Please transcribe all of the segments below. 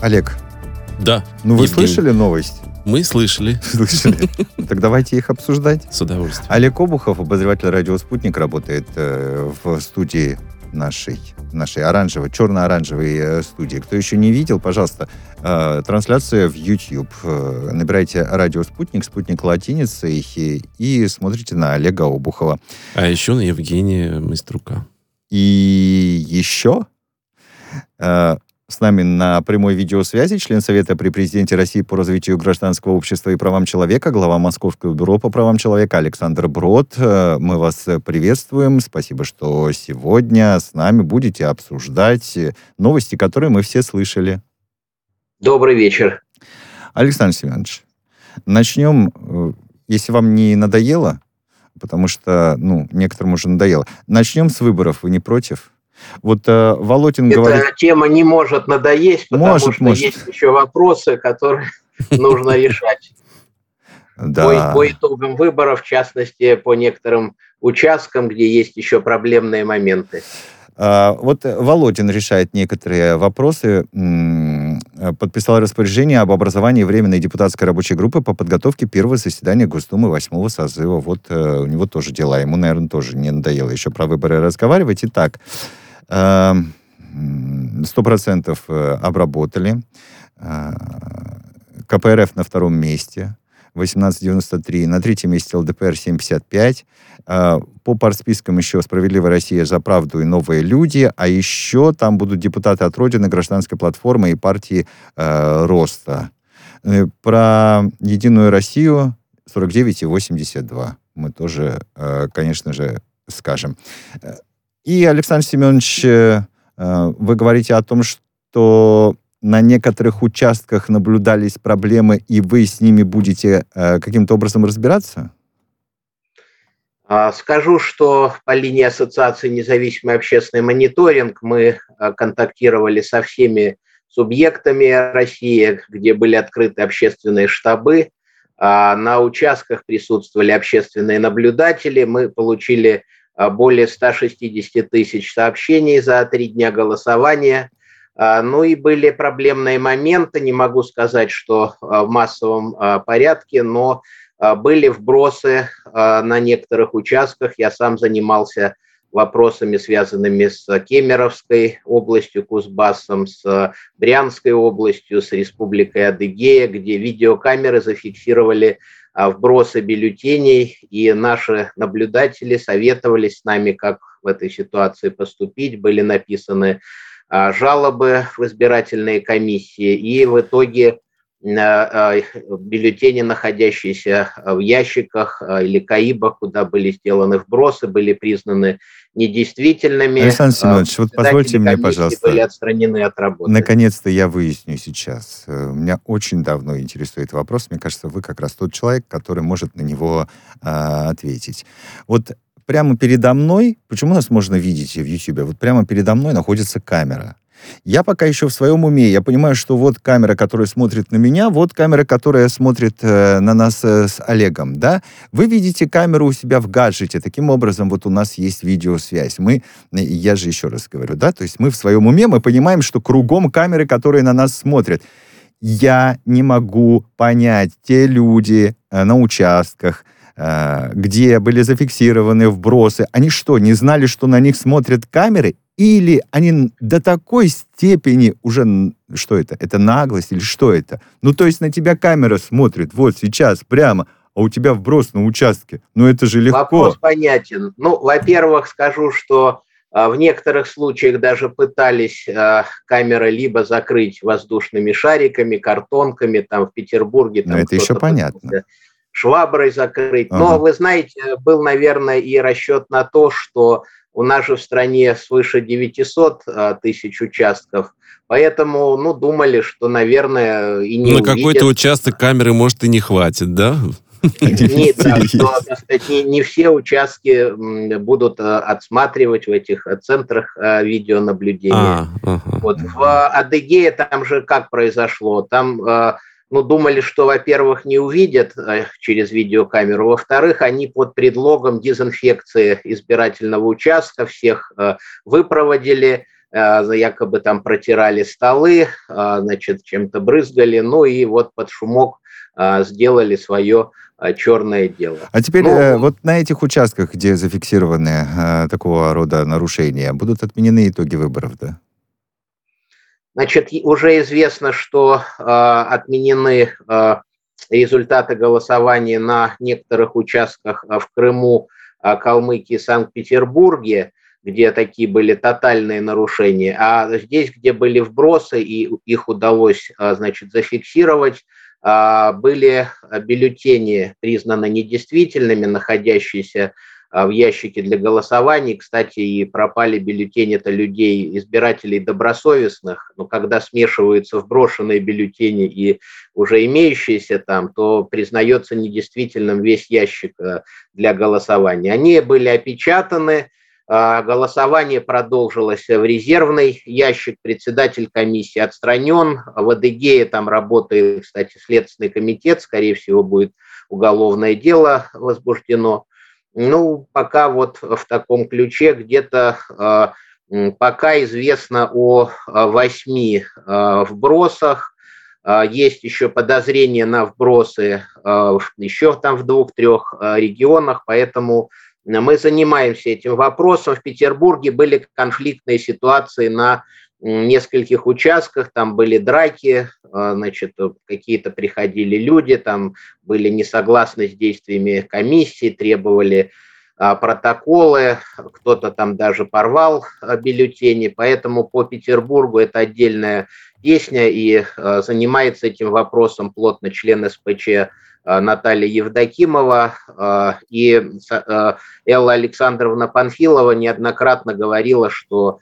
Олег. Да. Ну, вы Евгений. слышали новость? Мы слышали. Слышали. Так давайте их обсуждать. С удовольствием. Олег Обухов, обозреватель радио «Спутник», работает э, в студии нашей, нашей оранжевой, черно-оранжевой э, студии. Кто еще не видел, пожалуйста, э, трансляция в YouTube. Э, набирайте радио «Спутник», «Спутник» латиницей и, и смотрите на Олега Обухова. А еще на Евгения Майструка. И еще э, с нами на прямой видеосвязи член Совета при президенте России по развитию гражданского общества и правам человека, глава Московского бюро по правам человека Александр Брод. Э, мы вас приветствуем. Спасибо, что сегодня с нами будете обсуждать новости, которые мы все слышали. Добрый вечер. Александр Семенович, начнем, э, если вам не надоело, потому что, ну, некоторым уже надоело. Начнем с выборов. Вы не против? Вот э, Володин Эта говорит... Эта тема не может надоесть, потому может, что может. есть еще вопросы, которые нужно решать. Да. По, по итогам выборов, в частности, по некоторым участкам, где есть еще проблемные моменты. А, вот Володин решает некоторые вопросы, подписал распоряжение об образовании Временной депутатской рабочей группы по подготовке первого заседания Госдумы восьмого созыва. Вот э, у него тоже дела. Ему, наверное, тоже не надоело еще про выборы разговаривать. Итак, Эм, сто процентов э, обработали. Э, КПРФ на втором месте. 1893. На третьем месте ЛДПР 755. Э, по партспискам еще «Справедливая Россия за правду» и «Новые люди». А еще там будут депутаты от Родины, гражданской платформы и партии э, Роста. Про «Единую Россию» 49 и 82. Мы тоже, конечно же, скажем. И, Александр Семенович, э, э, вы говорите о том, что на некоторых участках наблюдались проблемы, и вы с ними будете э, каким-то образом разбираться? А, скажу, что по линии Ассоциации независимый общественный мониторинг мы контактировали со всеми субъектами России, где были открыты общественные штабы. А, на участках присутствовали общественные наблюдатели. Мы получили более 160 тысяч сообщений за три дня голосования. А, ну и были проблемные моменты, не могу сказать, что а, в массовом порядке, но были вбросы на некоторых участках. Я сам занимался вопросами, связанными с Кемеровской областью, Кузбассом, с Брянской областью, с Республикой Адыгея, где видеокамеры зафиксировали а, вбросы бюллетеней, и наши наблюдатели советовали с нами, как в этой ситуации поступить. Были написаны а, жалобы в избирательные комиссии, и в итоге а, бюллетени, находящиеся в ящиках или каибах, куда были сделаны вбросы, были признаны недействительными. Александр Семенович, вот позвольте мне, пожалуйста. были отстранены от работы. Наконец-то я выясню сейчас. Э, меня очень давно интересует вопрос. Мне кажется, вы как раз тот человек, который может на него э, ответить. Вот прямо передо мной, почему нас можно видеть в YouTube? Вот прямо передо мной находится камера. Я пока еще в своем уме. Я понимаю, что вот камера, которая смотрит на меня, вот камера, которая смотрит э, на нас э, с Олегом, да? Вы видите камеру у себя в гаджете. Таким образом, вот у нас есть видеосвязь. Мы, я же еще раз говорю, да, то есть мы в своем уме, мы понимаем, что кругом камеры, которые на нас смотрят. Я не могу понять, те люди э, на участках, э, где были зафиксированы вбросы, они что, не знали, что на них смотрят камеры? Или они до такой степени уже... Что это? Это наглость или что это? Ну, то есть на тебя камера смотрит вот сейчас прямо, а у тебя вброс на участке. Ну, это же легко. Вопрос понятен. Ну, во-первых, скажу, что а, в некоторых случаях даже пытались а, камеры либо закрыть воздушными шариками, картонками, там в Петербурге. Там Но это еще понятно. Шваброй закрыть. Ага. Но, вы знаете, был, наверное, и расчет на то, что у нас же в стране свыше 900 а, тысяч участков, поэтому, ну, думали, что, наверное, и не На какой-то участок камеры, может, и не хватит, да? Не, да, что, сказать, не, не все участки будут а, отсматривать в этих а, центрах видеонаблюдения. А, ага. Вот в Адыгее там же как произошло? Там ну, думали, что, во-первых, не увидят э, через видеокамеру, во-вторых, они под предлогом дезинфекции избирательного участка всех э, выпроводили, якобы там протирали столы, значит, чем-то брызгали, ну и вот под шумок сделали свое черное дело. А теперь ну, вот на этих участках, где зафиксированы такого рода нарушения, будут отменены итоги выборов, да? Значит, уже известно, что э, отменены э, результаты голосования на некоторых участках в Крыму, Калмыкии, Санкт-Петербурге, где такие были тотальные нарушения, а здесь, где были вбросы, и их удалось, значит, зафиксировать, были бюллетени признаны недействительными, находящиеся а, в ящике для голосований. Кстати, и пропали бюллетени-то людей, избирателей добросовестных. Но когда смешиваются вброшенные бюллетени и уже имеющиеся там, то признается недействительным весь ящик э, для голосования. Они были опечатаны, а, Голосование продолжилось в резервный ящик. Председатель комиссии отстранен. В Адыгее там работает, кстати, Следственный комитет. Скорее всего, будет уголовное дело возбуждено. Ну, пока вот в таком ключе где-то а, пока известно о а, восьми а, вбросах. Есть еще подозрения на вбросы еще там в двух-трех регионах, поэтому мы занимаемся этим вопросом. В Петербурге были конфликтные ситуации на нескольких участках, там были драки, а, значит, какие-то приходили люди, там были не согласны с действиями комиссии, требовали а, протоколы, кто-то там даже порвал а, бюллетени, поэтому по Петербургу это отдельная песня, и занимается этим вопросом плотно член СПЧ Наталья Евдокимова, и Элла Александровна Панфилова неоднократно говорила, что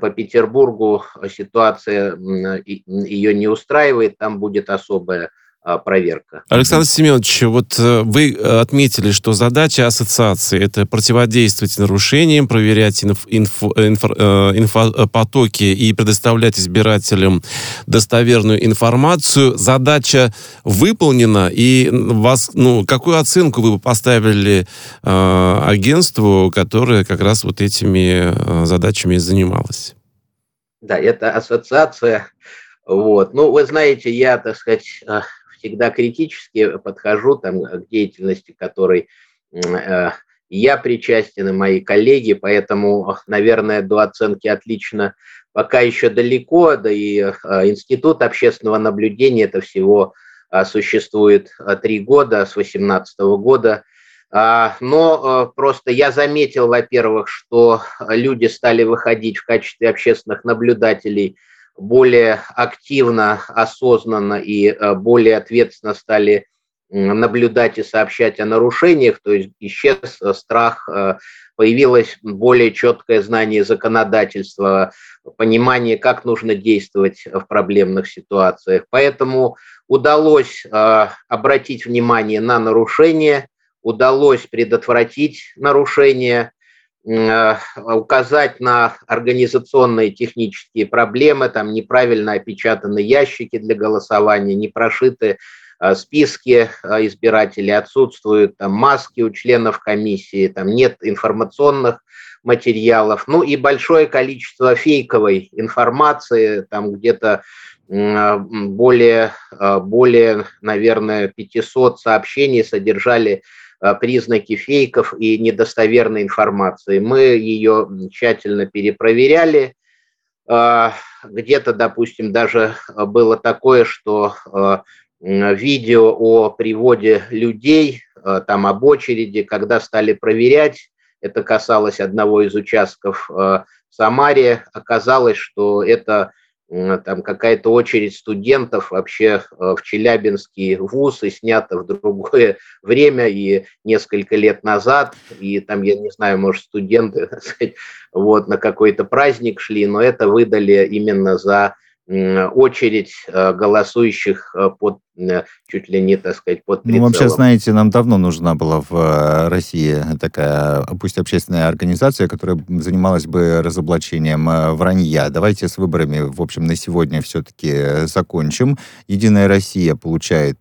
по Петербургу ситуация ее не устраивает, там будет особая проверка. Александр Семенович, вот э, вы э, отметили, что задача ассоциации – это противодействовать нарушениям, проверять инф, инф, инф, э, инфопотоки и предоставлять избирателям достоверную информацию. Задача выполнена, и вас, ну, какую оценку вы бы поставили э, агентству, которое как раз вот этими задачами занималось? Да, это ассоциация вот. Ну, вы знаете, я, так сказать, всегда критически подхожу там, к деятельности, которой э, я причастен и мои коллеги, поэтому, наверное, до оценки отлично пока еще далеко, да и э, Институт общественного наблюдения это всего э, существует три года, с 2018 года. А, но просто я заметил, во-первых, что люди стали выходить в качестве общественных наблюдателей – более активно, осознанно и э, более ответственно стали наблюдать и сообщать о нарушениях, то есть исчез э, страх, э, появилось более четкое знание законодательства, понимание, как нужно действовать в проблемных ситуациях. Поэтому удалось обратить внимание на нарушения, удалось предотвратить нарушения, указать на организационные технические проблемы, там неправильно опечатаны ящики для голосования, не прошиты э, списки э, избирателей, отсутствуют там, маски у членов комиссии, там нет информационных материалов, ну и большое количество фейковой информации, там где-то более, более, наверное, 500 сообщений содержали Э, признаки фейков и недостоверной информации. Мы ее тщательно перепроверяли. Э, где-то, допустим, даже было такое, что э, видео о приводе людей, там об очереди, когда стали проверять, это касалось одного из участков в Самаре, оказалось, что это там какая-то очередь студентов вообще э, в Челябинский вуз и снято в другое время и несколько лет назад, и там, я не знаю, может, студенты вот, на какой-то праздник шли, но это выдали именно за очередь э, голосующих э, под э, чуть ли не, так сказать, под прицелом. Ну, вообще, знаете, нам давно нужна была в России такая, пусть общественная организация, которая занималась бы разоблачением вранья. Давайте с выборами, в общем, на сегодня все-таки закончим. Единая Россия получает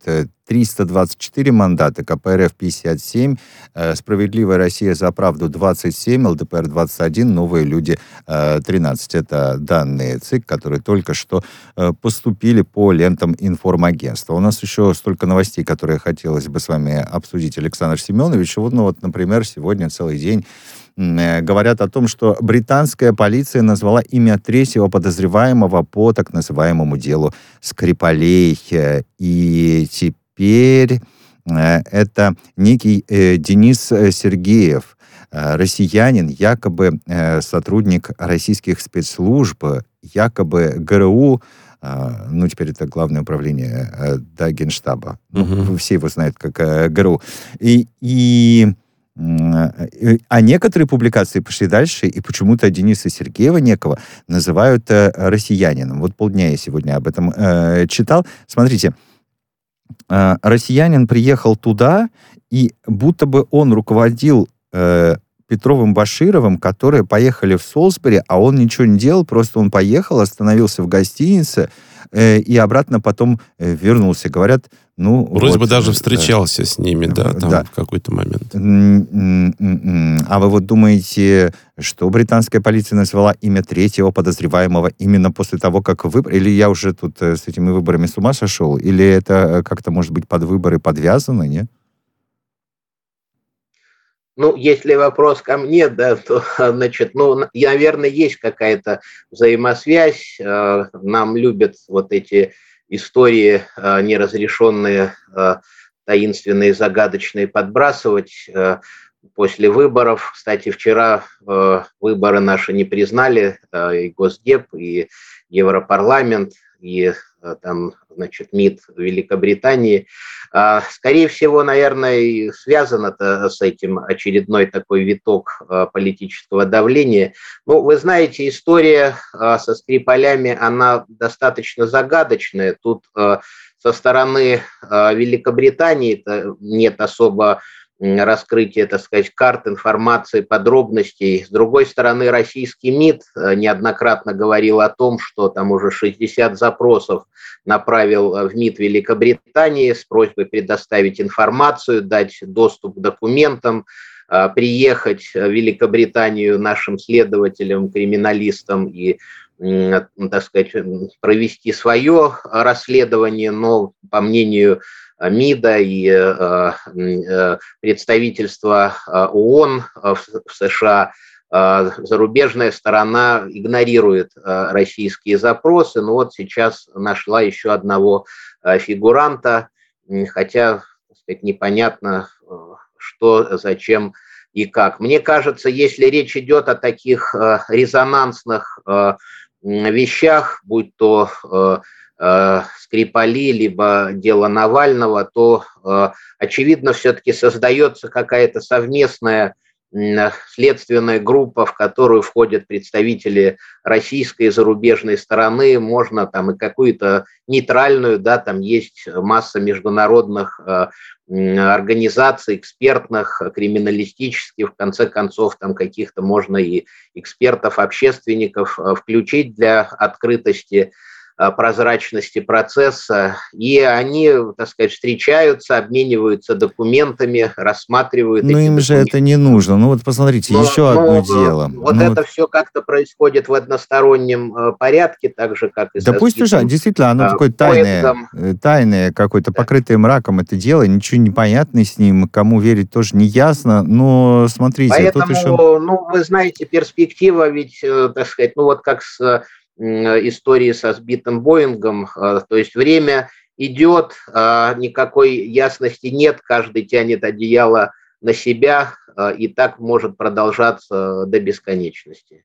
324 мандата, КПРФ 57, э, Справедливая Россия за правду 27, ЛДПР 21, Новые люди 13. Э, Это данные ЦИК, которые только что э, поступили по лентам информагентства. У нас еще столько новостей, которые хотелось бы с вами обсудить, Александр Семенович. Вот, ну вот, например, сегодня целый день говорят о том, что британская полиция назвала имя третьего подозреваемого по так называемому делу Скрипалей. И теперь теперь э, это некий э, Денис э, Сергеев, россиянин, якобы сотрудник российских спецслужб, якобы ГРУ, ну, теперь это главное управление да, Генштаба. Угу. все его знают как ГРУ. И, и а некоторые публикации пошли дальше, и почему-то Дениса Сергеева некого называют россиянином. Вот полдня я сегодня об этом э, читал. Смотрите, э, россиянин приехал туда, и будто бы он руководил э, Петровым Башировым, которые поехали в Солсбери, а он ничего не делал, просто он поехал, остановился в гостинице э, и обратно потом э, вернулся. Говорят, ну... Вроде вот, бы даже встречался да. с ними, да, там да. в какой-то момент. А вы вот думаете, что британская полиция назвала имя третьего подозреваемого именно после того, как выбор... Или я уже тут э, с этими выборами с ума сошел? Или это э, как-то, может быть, под выборы подвязано, нет? Ну, если вопрос ко мне, да, то, значит, ну, наверное, есть какая-то взаимосвязь. Э, нам любят вот эти истории э, неразрешенные, э, таинственные, загадочные подбрасывать после выборов. Кстати, вчера выборы наши не признали и Госдеп, и Европарламент, и там, значит, МИД Великобритании. А, скорее всего, наверное, связано это с этим очередной такой виток а, политического давления. Ну, вы знаете, история а, со Скрипалями, она достаточно загадочная. Тут со стороны Великобритании нет особо раскрытие, так сказать, карт, информации, подробностей. С другой стороны, российский МИД э, неоднократно говорил о том, что там уже 60 запросов направил э, в МИД Великобритании с просьбой предоставить информацию, дать доступ к документам, э, приехать в Великобританию нашим следователям, криминалистам и так сказать, провести свое расследование, но, по мнению МИДа и э, э, представительства э, ООН в США, зарубежная сторона игнорирует российские запросы. Но вот сейчас нашла еще одного фигуранта, хотя сказать, непонятно, что, зачем и как. Мне кажется, если речь идет о таких резонансных вещах, будь то Э, Скрипали, либо дело Навального, то, э, очевидно, все-таки создается какая-то совместная следственная группа, в которую входят представители российской и зарубежной стороны, можно там и какую-то нейтральную, да, там есть масса международных э, организаций экспертных, криминалистических, в конце концов, там каких-то можно и экспертов-общественников включить для открытости. Э, прозрачности процесса, и они, так сказать, встречаются, обмениваются документами, рассматривают. Ну им же это не нужно. Ну вот посмотрите, но, еще но, одно дело. Вот ну, это вот... все как-то происходит в одностороннем э, порядке, так же, как и Да пусть уже, действительно, оно такое тайное, э, тайное какое-то, покрытое мраком это дело, ничего не понятно с ним, кому верить тоже не ясно, но смотрите, Поэтому, тут еще... ну, вы знаете, перспектива ведь, так сказать, ну вот как с истории со сбитым Боингом. А, то есть время идет, а никакой ясности нет, каждый тянет одеяло на себя, а, и так может продолжаться до бесконечности.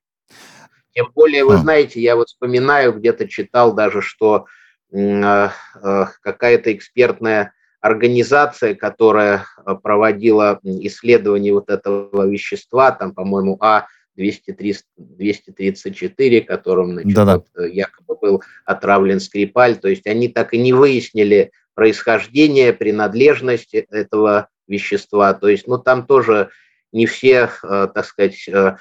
Тем более, вы знаете, я вот вспоминаю, где-то читал даже, что какая-то экспертная организация, которая проводила исследование вот этого вещества, там, по-моему, А 234, которым значит, да -да. Вот, э, якобы был отравлен Скрипаль. То есть они так и не выяснили происхождение, принадлежность этого вещества. То есть, ну, там тоже не все, э, так сказать, э,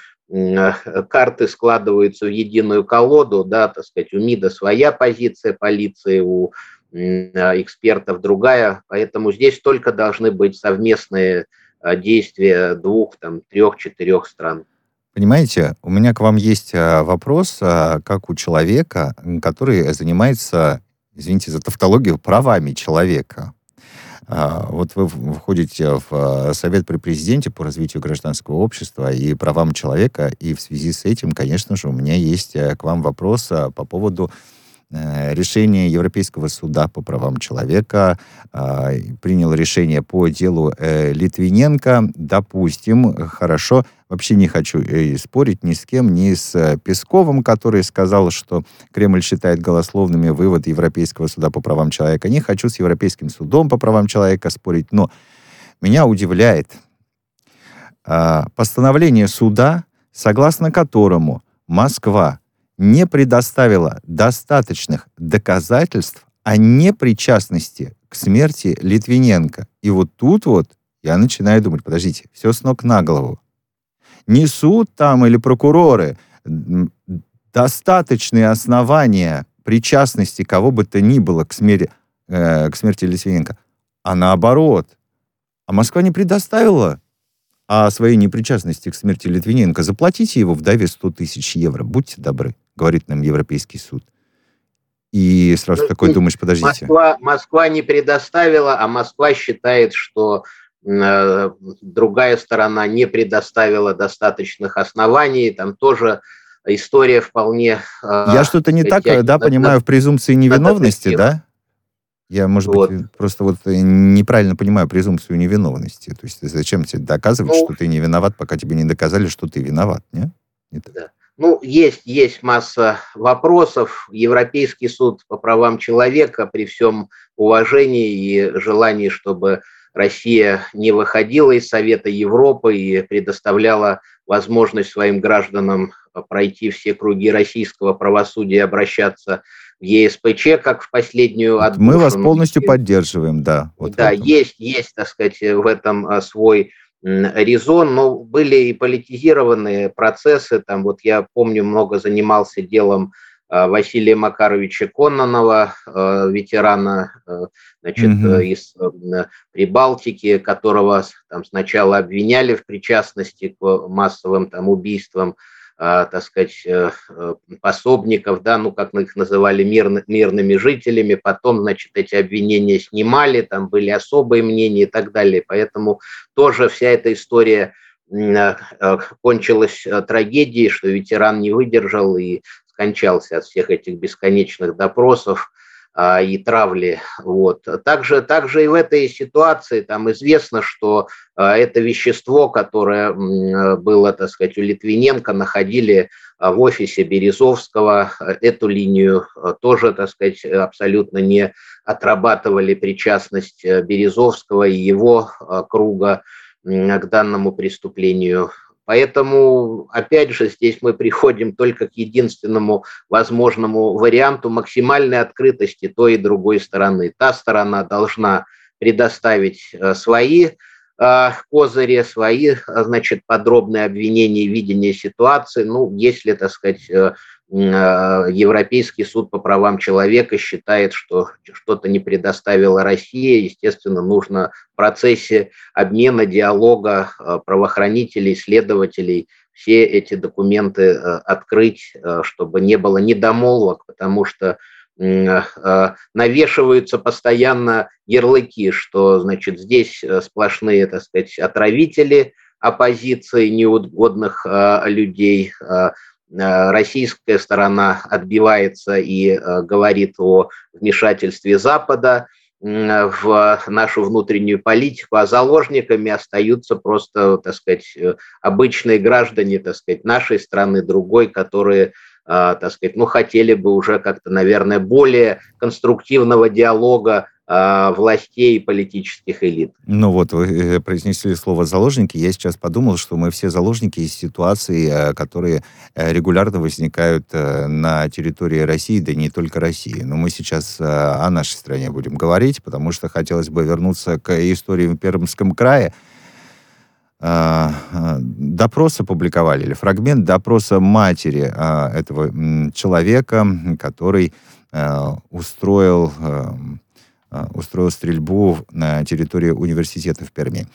карты складываются в единую колоду, да, так сказать, у МИДа своя позиция полиции, у экспертов другая, поэтому здесь только должны быть совместные действия двух, там, трех, четырех стран. Понимаете, у меня к вам есть вопрос, как у человека, который занимается, извините за тавтологию, правами человека. А, вот вы входите в а, Совет при президенте по развитию гражданского общества и правам человека, и в связи с этим, конечно же, у меня есть э, к вам вопрос а, по поводу решение Европейского суда по правам человека э, принял решение по делу э, Литвиненко. Допустим, хорошо, вообще не хочу э, спорить ни с кем, ни с Песковым, который сказал, что Кремль считает голословными вывод Европейского суда по правам человека. Не хочу с Европейским судом по правам человека спорить, но меня удивляет э, постановление суда, согласно которому Москва не предоставила достаточных доказательств о непричастности к смерти Литвиненко. И вот тут вот я начинаю думать, подождите, все с ног на голову. Не суд там или прокуроры, достаточные основания причастности кого бы то ни было к смерти, э, к смерти Литвиненко, а наоборот. А Москва не предоставила о своей непричастности к смерти Литвиненко. Заплатите его вдове 100 тысяч евро, будьте добры говорит нам Европейский суд. И сразу ну, такой думаешь, подождите. Москва, Москва не предоставила, а Москва считает, что э, другая сторона не предоставила достаточных оснований. Там тоже история вполне... Э, Я что-то не так, да, понимаю, в презумпции невиновности, да? Я, может вот. быть, просто вот неправильно понимаю презумпцию невиновности. То есть зачем тебе доказывать, ну, что ты не виноват, пока тебе не доказали, что ты виноват, не? не да. Ну, есть, есть масса вопросов. Европейский суд по правам человека при всем уважении и желании, чтобы Россия не выходила из Совета Европы и предоставляла возможность своим гражданам пройти все круги российского правосудия и обращаться в ЕСПЧ, как в последнюю отбушину. Мы вас полностью поддерживаем, да. Вот да, есть, есть, так сказать, в этом а, свой резон, но были и политизированные процессы. Там вот я помню, много занимался делом а, Василия Макаровича Кононова, а, ветерана а, значит, mm из Прибалтики, которого там сначала обвиняли в причастности к массовым там, убийствам так сказать, э, э, пособников, да, ну, как мы их называли, мирно, мирными жителями, потом, значит, эти обвинения снимали, там были особые мнения и так далее, поэтому тоже вся эта история э, кончилась трагедией, что ветеран не выдержал и скончался от всех этих бесконечных допросов, а, и травли. Вот. Также, также и в этой ситуации там известно, что а, это вещество, которое было, так сказать, у Литвиненко, находили а, в офисе Березовского. Эту линию тоже, так сказать, абсолютно не отрабатывали причастность Березовского и его круга к данному преступлению. Поэтому, опять же, здесь мы приходим только к единственному возможному варианту максимальной открытости той и другой стороны. Та сторона должна предоставить э, свои э, козыри, свои, значит, подробные обвинения видение ситуации. Ну, если, так сказать, э, Э, Европейский суд по правам человека считает, что что-то не предоставила Россия. Естественно, нужно в процессе обмена, диалога э, правоохранителей, следователей все эти документы э, открыть, чтобы не было недомолвок, потому что навешиваются постоянно ярлыки, что, значит, здесь сплошные, так сказать, отравители оппозиции, неугодных людей, Э, российская сторона отбивается и э, говорит о вмешательстве Запада в нашу внутреннюю политику, а заложниками остаются просто, так сказать, э, обычные граждане, так сказать, нашей страны, другой, которые так сказать, ну, хотели бы уже как-то, наверное, более конструктивного диалога властей и политических элит. Ну вот, вы э, произнесли слово «заложники». Я сейчас подумал, что мы все заложники из ситуаций, э, которые э, регулярно возникают на территории России, да и не только России. Но мы сейчас о нашей стране будем говорить, потому что хотелось бы вернуться к истории в Пермском крае. А, а, допрос опубликовали, или фрагмент допроса матери этого человека, который устроил устроил стрельбу на территории университета в Перми.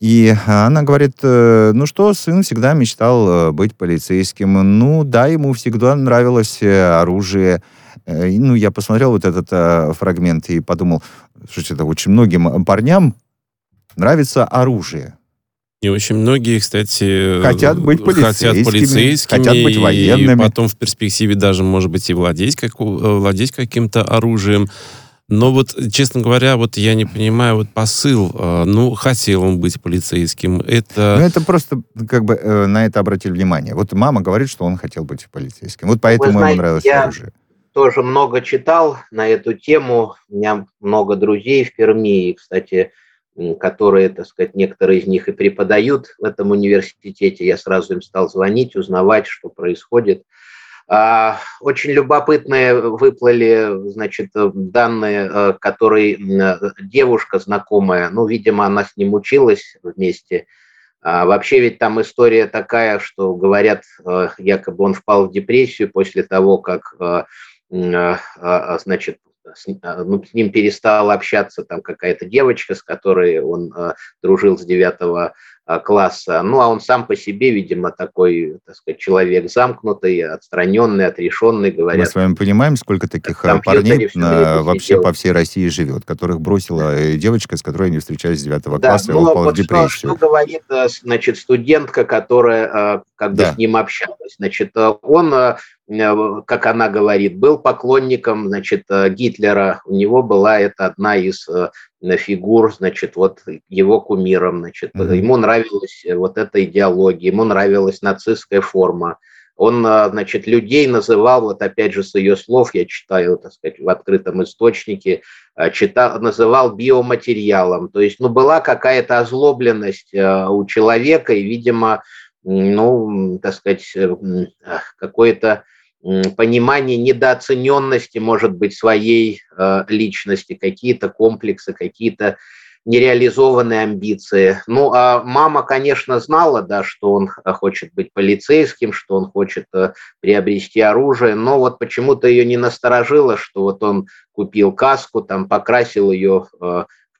И она говорит, ну что, сын всегда мечтал быть полицейским. Ну да, ему всегда нравилось оружие. Ну, я посмотрел вот этот фрагмент и подумал, что это очень многим парням нравится оружие. И очень многие, кстати, хотят быть полицейскими, хотят, полицейскими, хотят быть военными. И потом в перспективе даже, может быть, и владеть, как, э, владеть каким-то оружием. Но вот, честно говоря, вот я не понимаю вот посыл. Э, ну, хотел он быть полицейским. Это... Ну, это просто, как бы, э, на это обратили внимание. Вот мама говорит, что он хотел быть полицейским. Вот поэтому знаете, ему нравилось я оружие. тоже много читал на эту тему. У меня много друзей в Перми. И, кстати, которые, так сказать, некоторые из них и преподают в этом университете. Я сразу им стал звонить, узнавать, что происходит. А, очень любопытные выплыли, значит, данные, э, которые девушка знакомая, ну, видимо, она с ним училась вместе. А вообще ведь там история такая, что говорят, э, якобы он впал в депрессию после того, как, э, значит, с, а, ну, с ним перестала общаться там какая-то девочка, с которой он э, дружил с девятого э, класса. Ну, а он сам по себе, видимо, такой, так сказать, человек замкнутый, отстраненный, отрешенный, говорят. Мы с вами понимаем, сколько таких парней на, вообще по всей России живет, которых бросила э, девочка, с которой они встречались с девятого да, класса, ну, и он упал вот в депрессию. Что, что говорит, значит, студентка, которая как бы да. с ним общалась. Значит, он Э, как она говорит, был поклонником, значит, э, Гитлера. У него была это одна из э, фигур, значит, вот его кумиром, значит. Mm-hmm. Ему нравилась вот эта идеология, ему нравилась нацистская форма. Он, значит, людей называл, вот опять же с ее слов, я читаю, так сказать, в открытом источнике, читал, называл биоматериалом. То есть, ну, была какая-то озлобленность у человека, и, видимо, ну, так сказать, какое-то понимание недооцененности, может быть, своей э, личности, какие-то комплексы, какие-то нереализованные амбиции. Ну, а мама, конечно, знала, да, что он хочет быть полицейским, что он хочет э, приобрести оружие, но вот почему-то ее не насторожило, что вот он купил каску, там покрасил ее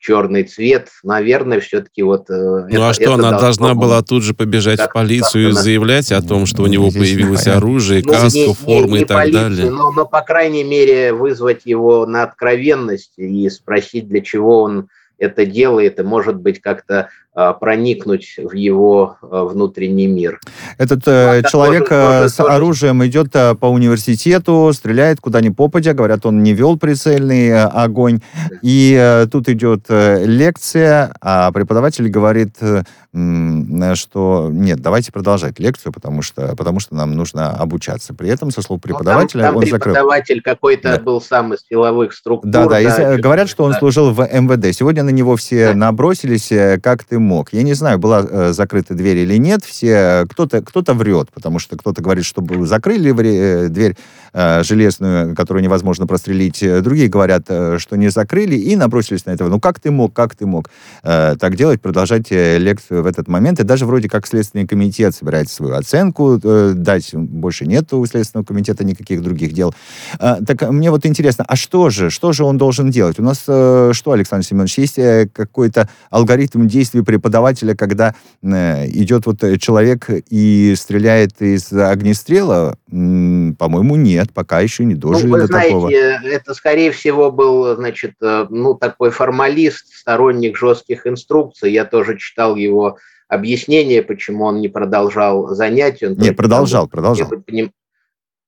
черный цвет, наверное, все-таки вот... Э, ну это, а что, она должна была тут же побежать в полицию и заявлять о том, что у него появилось оружие, ну, каска, форма и так полицию, далее? Но, но, по крайней мере, вызвать его на откровенность и спросить, для чего он это делает, и, может быть, как-то а, проникнуть в его а, внутренний мир. Этот э, человек тоже, с тоже... оружием идет э, по университету, стреляет куда ни попадя, говорят, он не вел прицельный э, огонь, и э, тут идет э, лекция, а преподаватель говорит, э, что нет, давайте продолжать лекцию, потому что, потому что нам нужно обучаться. При этом, со слов преподавателя, ну, там, там он преподаватель закрыл... какой-то да. был сам из силовых структур. Да, да, да и, говорят, что он да. служил в МВД. Сегодня на него все да. набросились, как ты мог. Я не знаю, была э, закрыта дверь или нет. Все кто-то кто-то врет, потому что кто-то говорит, что закрыли э, дверь э, железную, которую невозможно прострелить. Другие говорят, э, что не закрыли и набросились на этого. Ну как ты мог, как ты мог э, так делать, продолжать э, лекцию в этот момент? И даже вроде как Следственный комитет собирается свою оценку э, дать. Больше нет у Следственного комитета никаких других дел. Э, так мне вот интересно, а что же, что же он должен делать? У нас э, что, Александр Семенович, есть э, какой-то алгоритм действий преподавателя, когда э, идет вот человек и стреляет из огнестрела? По-моему, нет, пока еще не дожили ну, вы до знаете, такого. Это, скорее всего, был, значит, э, ну, такой формалист, сторонник жестких инструкций. Я тоже читал его объяснение, почему он не продолжал занятия. Он не, продолжал, продолжал.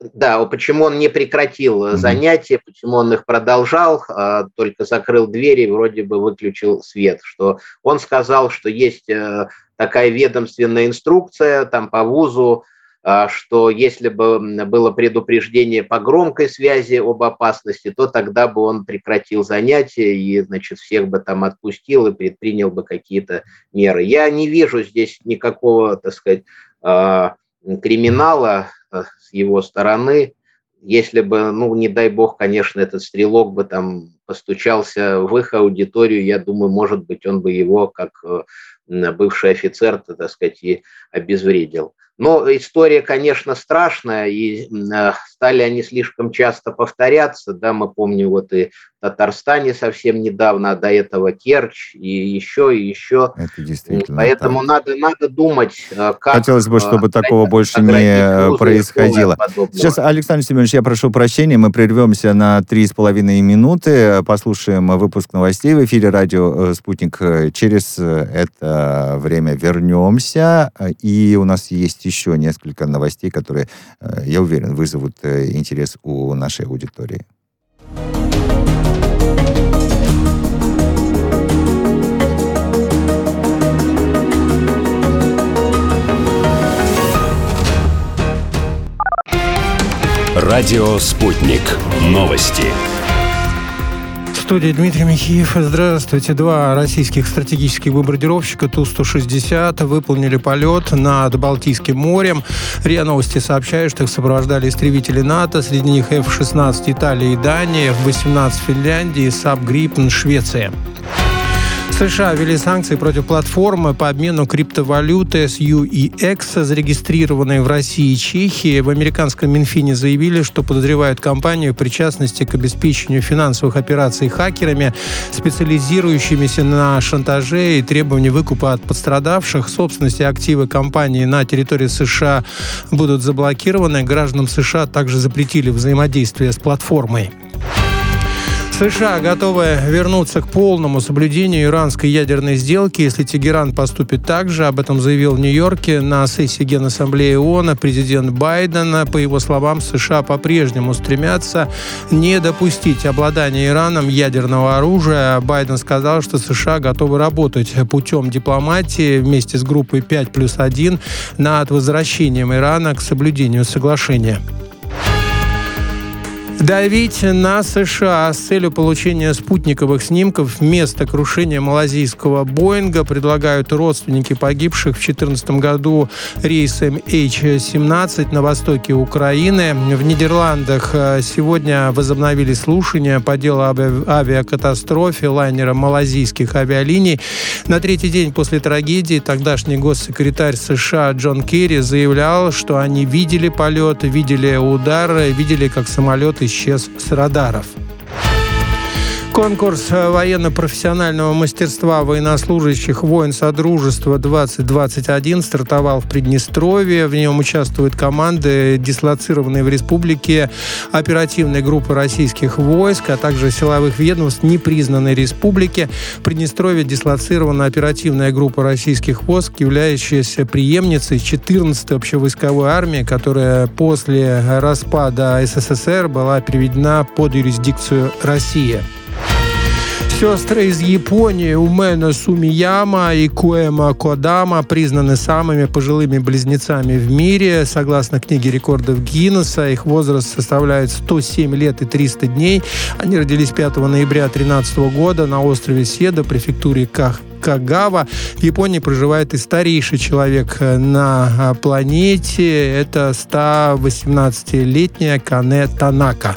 Да, почему он не прекратил mm-hmm. занятия, почему он их продолжал, а, только закрыл двери и вроде бы выключил свет. Что он сказал, что есть э, такая ведомственная инструкция там по вузу, а, что если бы было предупреждение по громкой связи об опасности, то тогда бы он прекратил занятия и, значит, всех бы там отпустил и предпринял бы какие-то меры. Я не вижу здесь никакого, так сказать, а, криминала с его стороны. Если бы, ну, не дай бог, конечно, этот стрелок бы там постучался в их аудиторию, я думаю, может быть, он бы его, как бывший офицер, так сказать, и обезвредил. Но история, конечно, страшная, и стали они слишком часто повторяться. Да, мы помним вот и в Татарстане совсем недавно, а до этого Керчь, и еще, и еще. Это действительно Поэтому так. надо, надо думать, э, как... Хотелось бы, чтобы э, такого больше не происходило. Сейчас, Александр Семенович, я прошу прощения, мы прервемся на три с половиной минуты, послушаем выпуск новостей в эфире радио э, «Спутник». Через это время вернемся, и у нас есть еще несколько новостей, которые, я уверен, вызовут Э, интерес у нашей аудитории. Радио «Спутник». Новости студии Дмитрий Михеев. Здравствуйте. Два российских стратегических бомбардировщика Ту-160 выполнили полет над Балтийским морем. РИА Новости сообщают, что их сопровождали истребители НАТО, среди них F-16 Италии и Дании, F-18 Финляндии, Saab Gripen Швеция. США ввели санкции против платформы по обмену криптовалюты SUEX, зарегистрированной в России и Чехии. В американском Минфине заявили, что подозревают компанию в причастности к обеспечению финансовых операций хакерами, специализирующимися на шантаже и требовании выкупа от пострадавших. Собственности активы компании на территории США будут заблокированы. Гражданам США также запретили взаимодействие с платформой. США готовы вернуться к полному соблюдению иранской ядерной сделки, если Тегеран поступит так же. Об этом заявил в Нью-Йорке на сессии Генассамблеи ООН президент Байден. По его словам, США по-прежнему стремятся не допустить обладания Ираном ядерного оружия. Байден сказал, что США готовы работать путем дипломатии вместе с группой 5 плюс 1 над возвращением Ирана к соблюдению соглашения. Давить на США с целью получения спутниковых снимков места крушения малазийского Боинга предлагают родственники погибших в 2014 году рейсом H-17 на востоке Украины. В Нидерландах э, сегодня возобновили слушания по делу об авиакатастрофе лайнера малазийских авиалиний. На третий день после трагедии тогдашний госсекретарь США Джон Керри заявлял, что они видели полет, видели удар, видели, как самолет исчез с радаров. Конкурс военно-профессионального мастерства военнослужащих воин Содружества 2021 стартовал в Приднестровье. В нем участвуют команды, дислоцированные в республике, оперативной группы российских войск, а также силовых ведомств непризнанной республики. В Приднестровье дислоцирована оперативная группа российских войск, являющаяся преемницей 14-й общевойсковой армии, которая после распада СССР была переведена под юрисдикцию России. Сестры из Японии Умена Сумияма и Куэма Кодама признаны самыми пожилыми близнецами в мире. Согласно книге рекордов Гиннесса, их возраст составляет 107 лет и 300 дней. Они родились 5 ноября 2013 года на острове Седа, префектуре Ках Кагава. В Японии проживает и старейший человек на планете. Это 118-летняя Кане Танака.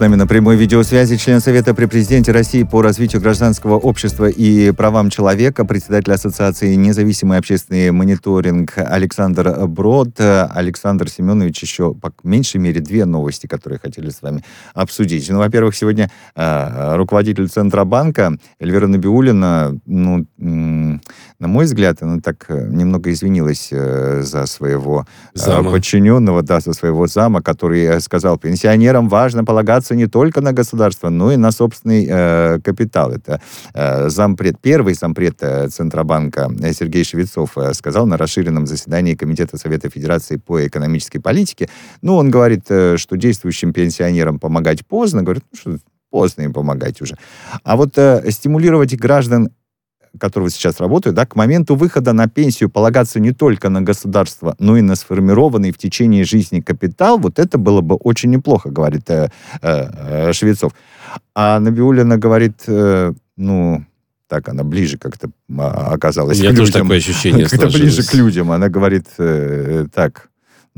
Нами на прямой видеосвязи член Совета при президенте России по развитию гражданского общества и правам человека, председатель Ассоциации независимый общественный мониторинг Александр Брод. Александр Семенович, еще по меньшей мере две новости, которые хотели с вами обсудить. Ну, во-первых, сегодня э, руководитель Центробанка Эльвира Набиулина, ну, на мой взгляд, она так немного извинилась э, за своего э, зама. подчиненного, да, за своего зама, который сказал, пенсионерам важно полагаться не только на государство, но и на собственный э, капитал. Это э, зампред, первый зампред э, Центробанка Сергей Швецов э, сказал на расширенном заседании Комитета Совета Федерации по экономической политике. Ну, он говорит, э, что действующим пенсионерам помогать поздно. Говорит, ну, что поздно им помогать уже. А вот э, стимулировать граждан которые сейчас работают, да, к моменту выхода на пенсию полагаться не только на государство, но и на сформированный в течение жизни капитал, вот это было бы очень неплохо, говорит э, э, Швецов. А Набиулина говорит, э, ну, так она ближе как-то а, оказалась У меня тоже такое ощущение Как-то ближе к людям. Она говорит э, так,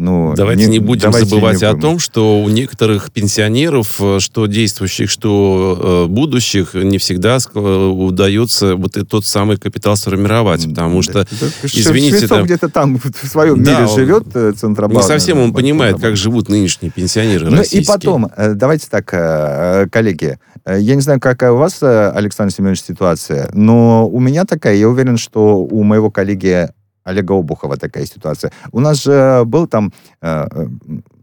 ну, давайте не, не будем давайте забывать не будем. о том, что у некоторых пенсионеров, э, что действующих, что э, будущих, не всегда э, удается вот и тот самый капитал сформировать, потому что, да, извините... там, где-то там в своем да, мире живет э, Центробанк. Не совсем он понимает, как живут нынешние пенсионеры ну, российские. И потом, давайте так, коллеги, я не знаю, какая у вас, Александр Семенович, ситуация, но у меня такая, я уверен, что у моего коллеги Олега Обухова такая ситуация. У нас же был там э, э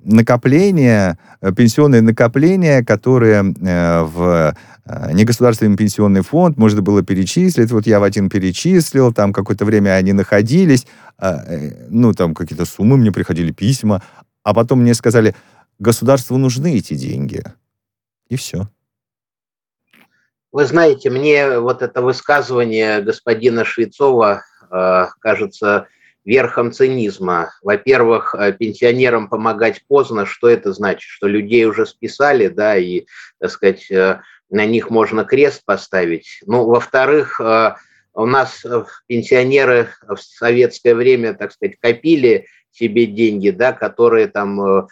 накопление, э, пенсионные накопления, которые э, в э, негосударственный пенсионный фонд можно было перечислить. Вот я в один перечислил, там какое-то время они находились, э, ну, там какие-то суммы, мне приходили письма, а потом мне сказали, государству нужны эти деньги. И все. Вы знаете, мне вот это высказывание господина Швецова Э, кажется верхом цинизма. Во-первых, э, пенсионерам помогать поздно. Что это значит? Что людей уже списали, да, и, так сказать, э, на них можно крест поставить. Ну, во-вторых, у нас пенсионеры в советское время, так сказать, копили себе деньги, да, которые там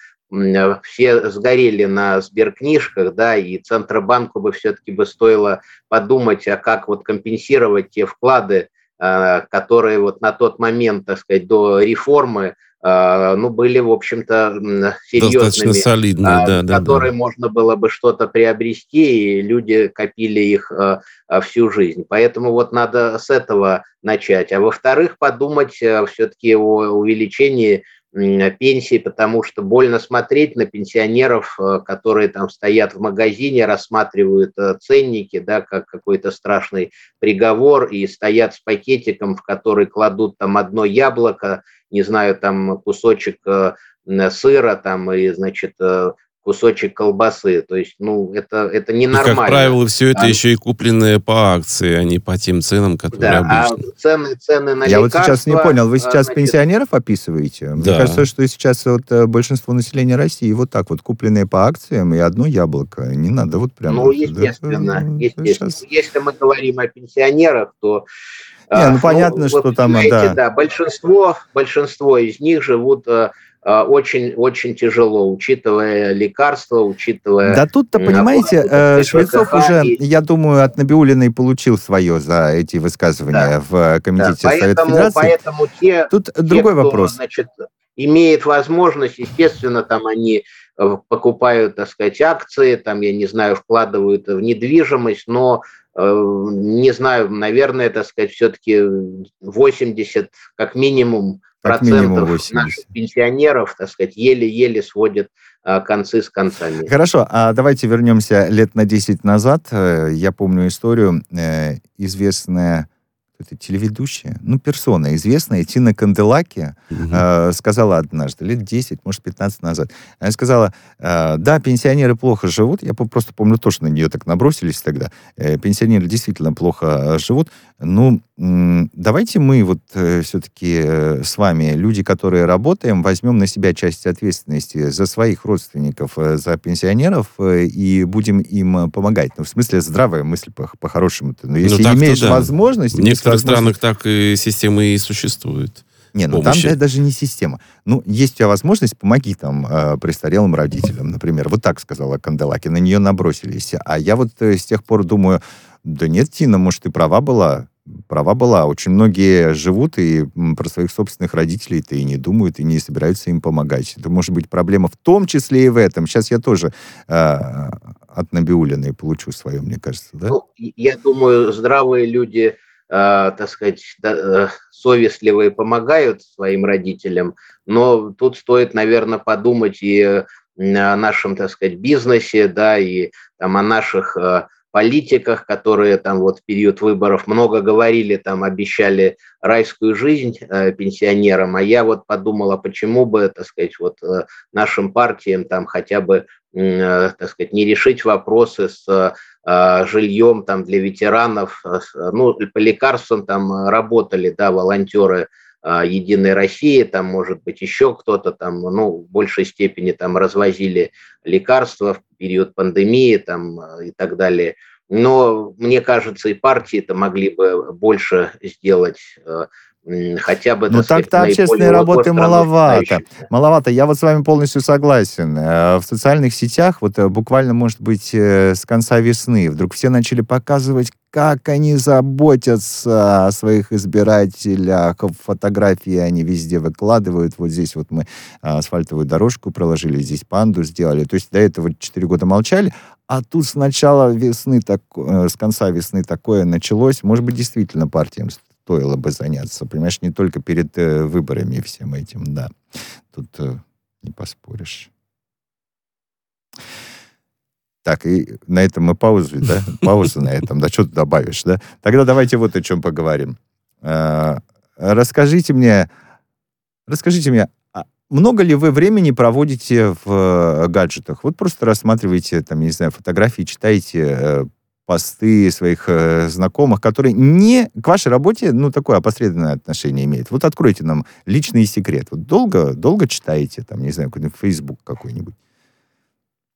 все сгорели на сберкнижках, да, и Центробанку бы все-таки бы стоило подумать, а как вот компенсировать те вклады, Э, которые вот на тот момент, так сказать, до реформы, э, ну, были, в общем-то, серьезными. Достаточно солидные, да, да. Которые да. можно было бы что-то приобрести, и люди копили их э, всю жизнь. Поэтому вот надо с этого начать. А во-вторых, подумать все-таки о увеличении пенсии, потому что больно смотреть на пенсионеров, э, которые там стоят в магазине, рассматривают э, ценники, да, как какой-то страшный приговор, и стоят с пакетиком, в который кладут там одно яблоко, не знаю, там кусочек э, сыра там и, значит, кусочек колбасы. То есть, ну, это, это ненормально. И, как правило, все это а, еще и купленное по акции, а не по тем ценам, которые да, а обычно. А цены, цены на Я лекарства, вот сейчас не понял, вы сейчас значит... пенсионеров описываете? Да. Мне кажется, что сейчас вот э, большинство населения России вот так вот купленные по акциям и одно яблоко. Не надо вот прямо... Ну, естественно. Да, естественно. Сейчас... Если мы говорим о пенсионерах, то не, ну, ну понятно, ну, что там, да. да. Большинство, большинство из них живут очень-очень э, тяжело, учитывая лекарства, учитывая... Да тут-то, понимаете, э, Швецов уже, я думаю, от Набиулиной получил свое за эти высказывания да. в Комитете да. Совета поэтому, Федерации. Поэтому те, тут те, другой кто, вопрос. Значит, имеет возможность, естественно, там они э, покупают, так сказать, акции, там, я не знаю, вкладывают в недвижимость, но не знаю, наверное, так сказать, все-таки 80, как минимум, процентов наших пенсионеров, так сказать, еле-еле сводят а, концы с концами. Хорошо, а давайте вернемся лет на 10 назад. Э, я помню историю, э, известная это телеведущая, ну, персона известная, Тина Канделаки, угу. э, сказала однажды, лет 10, может, 15 назад, она сказала, э, да, пенсионеры плохо живут, я просто помню то, что на нее так набросились тогда, э, пенсионеры действительно плохо живут, ну, давайте мы вот э, все-таки э, с вами, люди, которые работаем, возьмем на себя часть ответственности за своих родственников, э, за пенсионеров и будем им помогать. Ну, в смысле, здравая мысль. По, Но ну, если ну, имеешь да. возможность... В некоторых странах так и системы и существуют. Не, ну помощи. там да, даже не система. Ну, есть у тебя возможность, помоги там э, престарелым родителям, например. Вот так сказала Канделаки, на нее набросились. А я вот э, с тех пор думаю, да нет, Тина, может, ты права была, права была. Очень многие живут и про своих собственных родителей-то и не думают, и не собираются им помогать. Это может быть проблема в том числе и в этом. Сейчас я тоже э, от Набиулиной получу свое, мне кажется, да? Ну, я думаю, здравые люди, э, так сказать, э, совестливые помогают своим родителям, но тут стоит, наверное, подумать и о нашем, так сказать, бизнесе, да, и там, о наших э, политиках, которые там вот в период выборов много говорили, там обещали райскую жизнь э, пенсионерам, а я вот подумала, почему бы, так сказать, вот э, нашим партиям там хотя бы, э, так сказать, не решить вопросы с э, жильем там для ветеранов, э, ну, по лекарствам там работали, да, волонтеры, э, Единой России, там, может быть, еще кто-то там, ну, в большей степени там развозили лекарства в период пандемии там э, и так далее. Но мне кажется, и партии это могли бы больше сделать э, хотя бы... Ну так-то общественной работы маловато. Маловато. Я вот с вами полностью согласен. Э, в социальных сетях вот буквально, может быть, с конца весны вдруг все начали показывать, как они заботятся о своих избирателях. Фотографии они везде выкладывают. Вот здесь вот мы асфальтовую дорожку проложили, здесь панду сделали. То есть до этого 4 года молчали, а тут с начала весны, так, э, с конца весны такое началось. Может быть, действительно партиям стоило бы заняться. Понимаешь, не только перед э, выборами всем этим, да. Тут э, не поспоришь. Так, и на этом мы паузу, да? Пауза на этом, да, что ты добавишь, да? Тогда давайте вот о чем поговорим. Э, расскажите мне, расскажите мне, а много ли вы времени проводите в э, гаджетах? Вот просто рассматриваете, там, не знаю, фотографии, читаете э, посты своих э, знакомых, которые не к вашей работе, ну, такое опосредованное отношение имеют. Вот откройте нам личный секрет. Вот долго, долго читаете, там, не знаю, какой-нибудь Facebook какой-нибудь?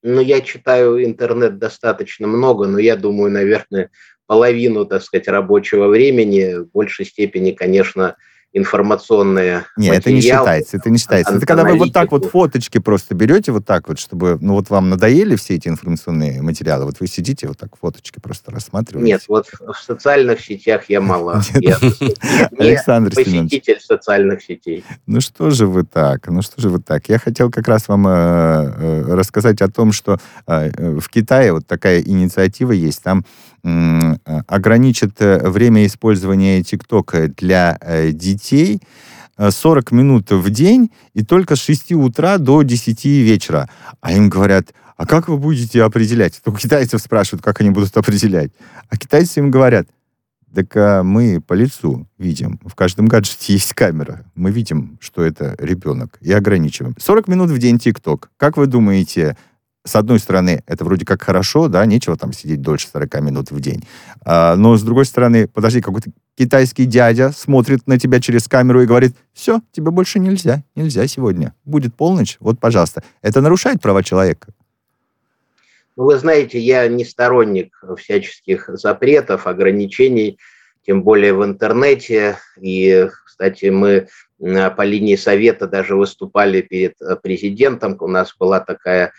Ну, я читаю интернет достаточно много, но я думаю, наверное, половину, так сказать, рабочего времени, в большей степени, конечно, информационные Нет, это не считается, это не считается. Это когда вы вот так вот фоточки просто берете, вот так вот, чтобы, ну вот вам надоели все эти информационные материалы, вот вы сидите вот так фоточки просто рассматриваете. Нет, вот в социальных сетях я мало. Александр посетитель социальных сетей. Ну что же вы так, ну что же вы так. Я хотел как раз вам э, э, рассказать о том, что э, в Китае вот такая инициатива есть, там ограничат время использования ТикТока для детей детей 40 э, минут в день и только с 6 утра до 10 вечера. А им говорят, а как вы будете определять? У китайцев спрашивают, как они будут определять. А китайцы им говорят, так мы по лицу видим. В каждом гаджете есть камера. Мы видим, что это ребенок. И ограничиваем. 40 минут в день ТикТок. Как вы думаете, с одной стороны, это вроде как хорошо, да, нечего там сидеть дольше 40 минут в день. А, но с другой стороны, подожди, какой-то китайский дядя смотрит на тебя через камеру и говорит, все, тебе больше нельзя, нельзя сегодня. Будет полночь, вот, пожалуйста. Это нарушает права человека? Ну, вы знаете, я не сторонник всяческих запретов, ограничений, тем более в интернете. И, кстати, мы по линии совета даже выступали перед э, президентом. У нас была такая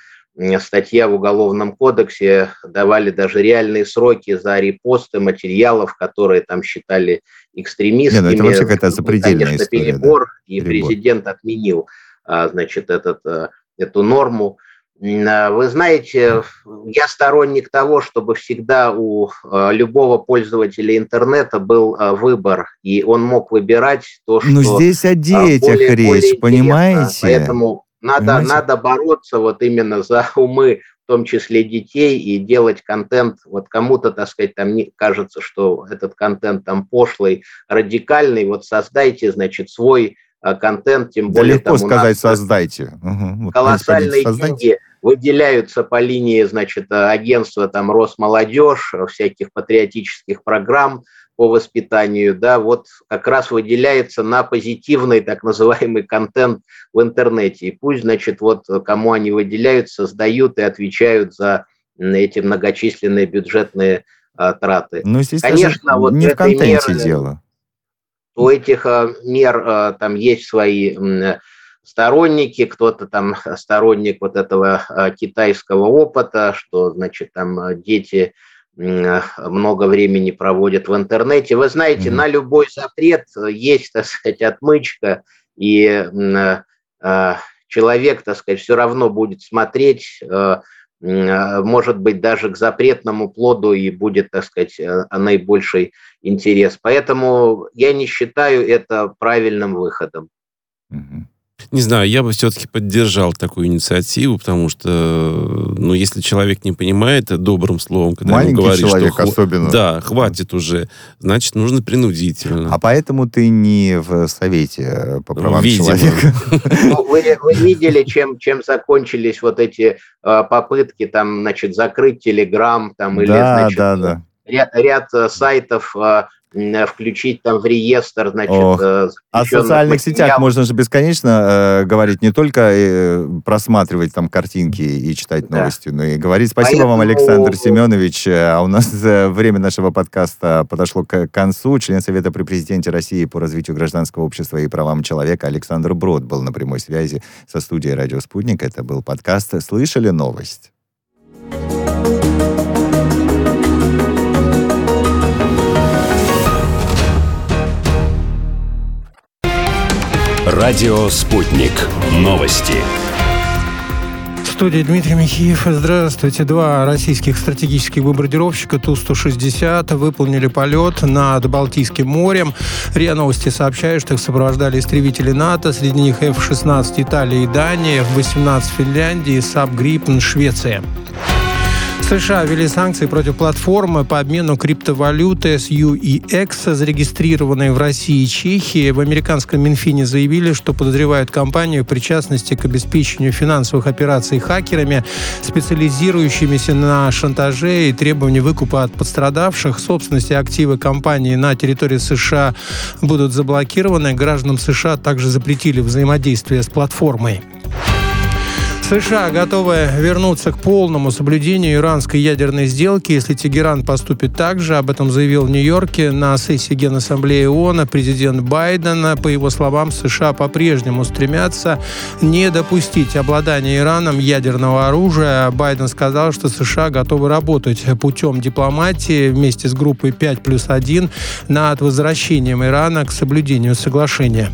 статья в Уголовном кодексе, давали даже реальные сроки за репосты материалов, которые там считали экстремистскими. Нет, ну это вообще какая-то запредельная Конечно, история. перебор, да? и перебор. президент отменил, а, значит, этот, э, эту норму. А, вы знаете, я сторонник того, чтобы всегда у э, любого пользователя интернета был э, выбор, и он мог выбирать то, что... Ну, здесь о детях более, речь, более понимаете? Поэтому надо, надо бороться вот именно за умы, в том числе детей, и делать контент. Вот кому-то, так сказать, там не, кажется, что этот контент там пошлый, радикальный. Вот создайте, значит, свой а, контент, тем более... Да легко там, сказать, создайте. Угу. Колоссальные вот, деньги выделяются по линии, значит, агентства там Росмолодежь, всяких патриотических программ, по воспитанию, да, вот как раз выделяется на позитивный так называемый контент в интернете. И пусть, значит, вот кому они выделяются, создают и отвечают за эти многочисленные бюджетные а, траты. Ну, здесь Конечно, вот не в контенте меры, дело. у этих мер там есть свои сторонники, кто-то там сторонник вот этого китайского опыта, что, значит, там дети много времени проводят в интернете. Вы знаете, mm-hmm. на любой запрет есть, так сказать, отмычка, и э, человек, так сказать, все равно будет смотреть, э, может быть, даже к запретному плоду и будет, так сказать, э, наибольший интерес. Поэтому я не считаю это правильным выходом. Mm-hmm. Не знаю, я бы все-таки поддержал такую инициативу, потому что, ну, если человек не понимает добрым словом, когда Маленький ему говоришь, человек что, особенно. Да, хватит уже, значит, нужно принудительно. А поэтому ты не в Совете по правам Видимо. человека. Ну, вы, вы видели, чем, чем закончились вот эти э, попытки, там, значит, закрыть Телеграм, там, или, да, значит, да, да. Ряд, ряд э, сайтов э, Э, включить там в реестр, значит... Ох. Э, О социальных сетях можно же бесконечно э, говорить, не только э, просматривать там картинки и читать да. новости, но и говорить. Спасибо Поэтому... вам, Александр Семенович. А у нас время нашего подкаста подошло к концу. Член Совета при Президенте России по развитию гражданского общества и правам человека Александр Брод был на прямой связи со студией «Радио Спутник». Это был подкаст «Слышали новость?» Радио «Спутник». Новости. В студии Дмитрий Михеев. Здравствуйте. Два российских стратегических бомбардировщика Ту-160 выполнили полет над Балтийским морем. РИА Новости сообщают, что их сопровождали истребители НАТО, среди них F-16 Италия и Дания, F-18 Финляндии, Saab Gripen Швеция. США ввели санкции против платформы по обмену криптовалюты SUEX, зарегистрированной в России и Чехии. В американском Минфине заявили, что подозревают компанию в причастности к обеспечению финансовых операций хакерами, специализирующимися на шантаже и требовании выкупа от пострадавших. Собственности активы компании на территории США будут заблокированы. Гражданам США также запретили взаимодействие с платформой. США готовы вернуться к полному соблюдению иранской ядерной сделки, если Тегеран поступит так же. Об этом заявил в Нью-Йорке на сессии Генассамблеи ООН президент Байден. По его словам, США по-прежнему стремятся не допустить обладания Ираном ядерного оружия. Байден сказал, что США готовы работать путем дипломатии вместе с группой 5 плюс 1 над возвращением Ирана к соблюдению соглашения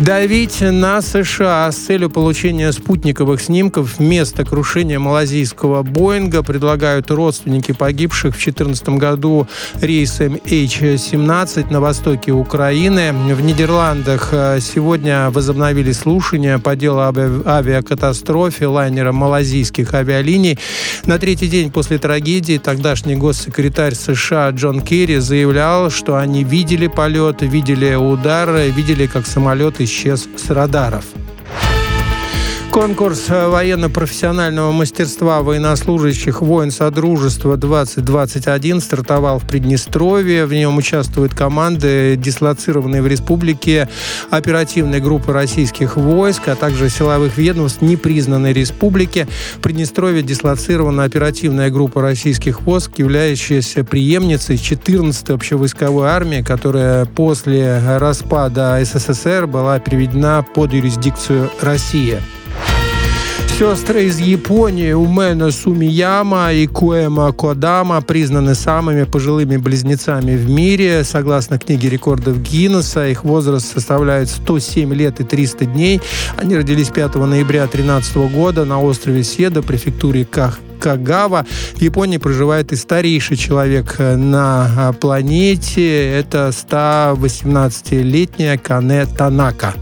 давить на США с целью получения спутниковых снимков места крушения малазийского Боинга предлагают родственники погибших в 2014 году рейсом H-17 на востоке Украины. В Нидерландах э, сегодня возобновили слушания по делу об авиакатастрофе лайнера малазийских авиалиний. На третий день после трагедии тогдашний госсекретарь США Джон Керри заявлял, что они видели полет, видели удар, видели, как самолет исчез с радаров. Конкурс военно-профессионального мастерства военнослужащих воин Содружества 2021 стартовал в Приднестровье. В нем участвуют команды, дислоцированные в республике, оперативной группы российских войск, а также силовых ведомств непризнанной республики. В Приднестровье дислоцирована оперативная группа российских войск, являющаяся преемницей 14-й общевойсковой армии, которая после распада СССР была переведена под юрисдикцию России. Сестры из Японии Умена Сумияма и Куэма Кодама признаны самыми пожилыми близнецами в мире. Согласно книге рекордов Гиннесса, их возраст составляет 107 лет и 300 дней. Они родились 5 ноября 2013 года на острове Седа, префектуре Ках Кагава. В Японии проживает и старейший человек на а, планете. Это 118-летняя Кане Танака.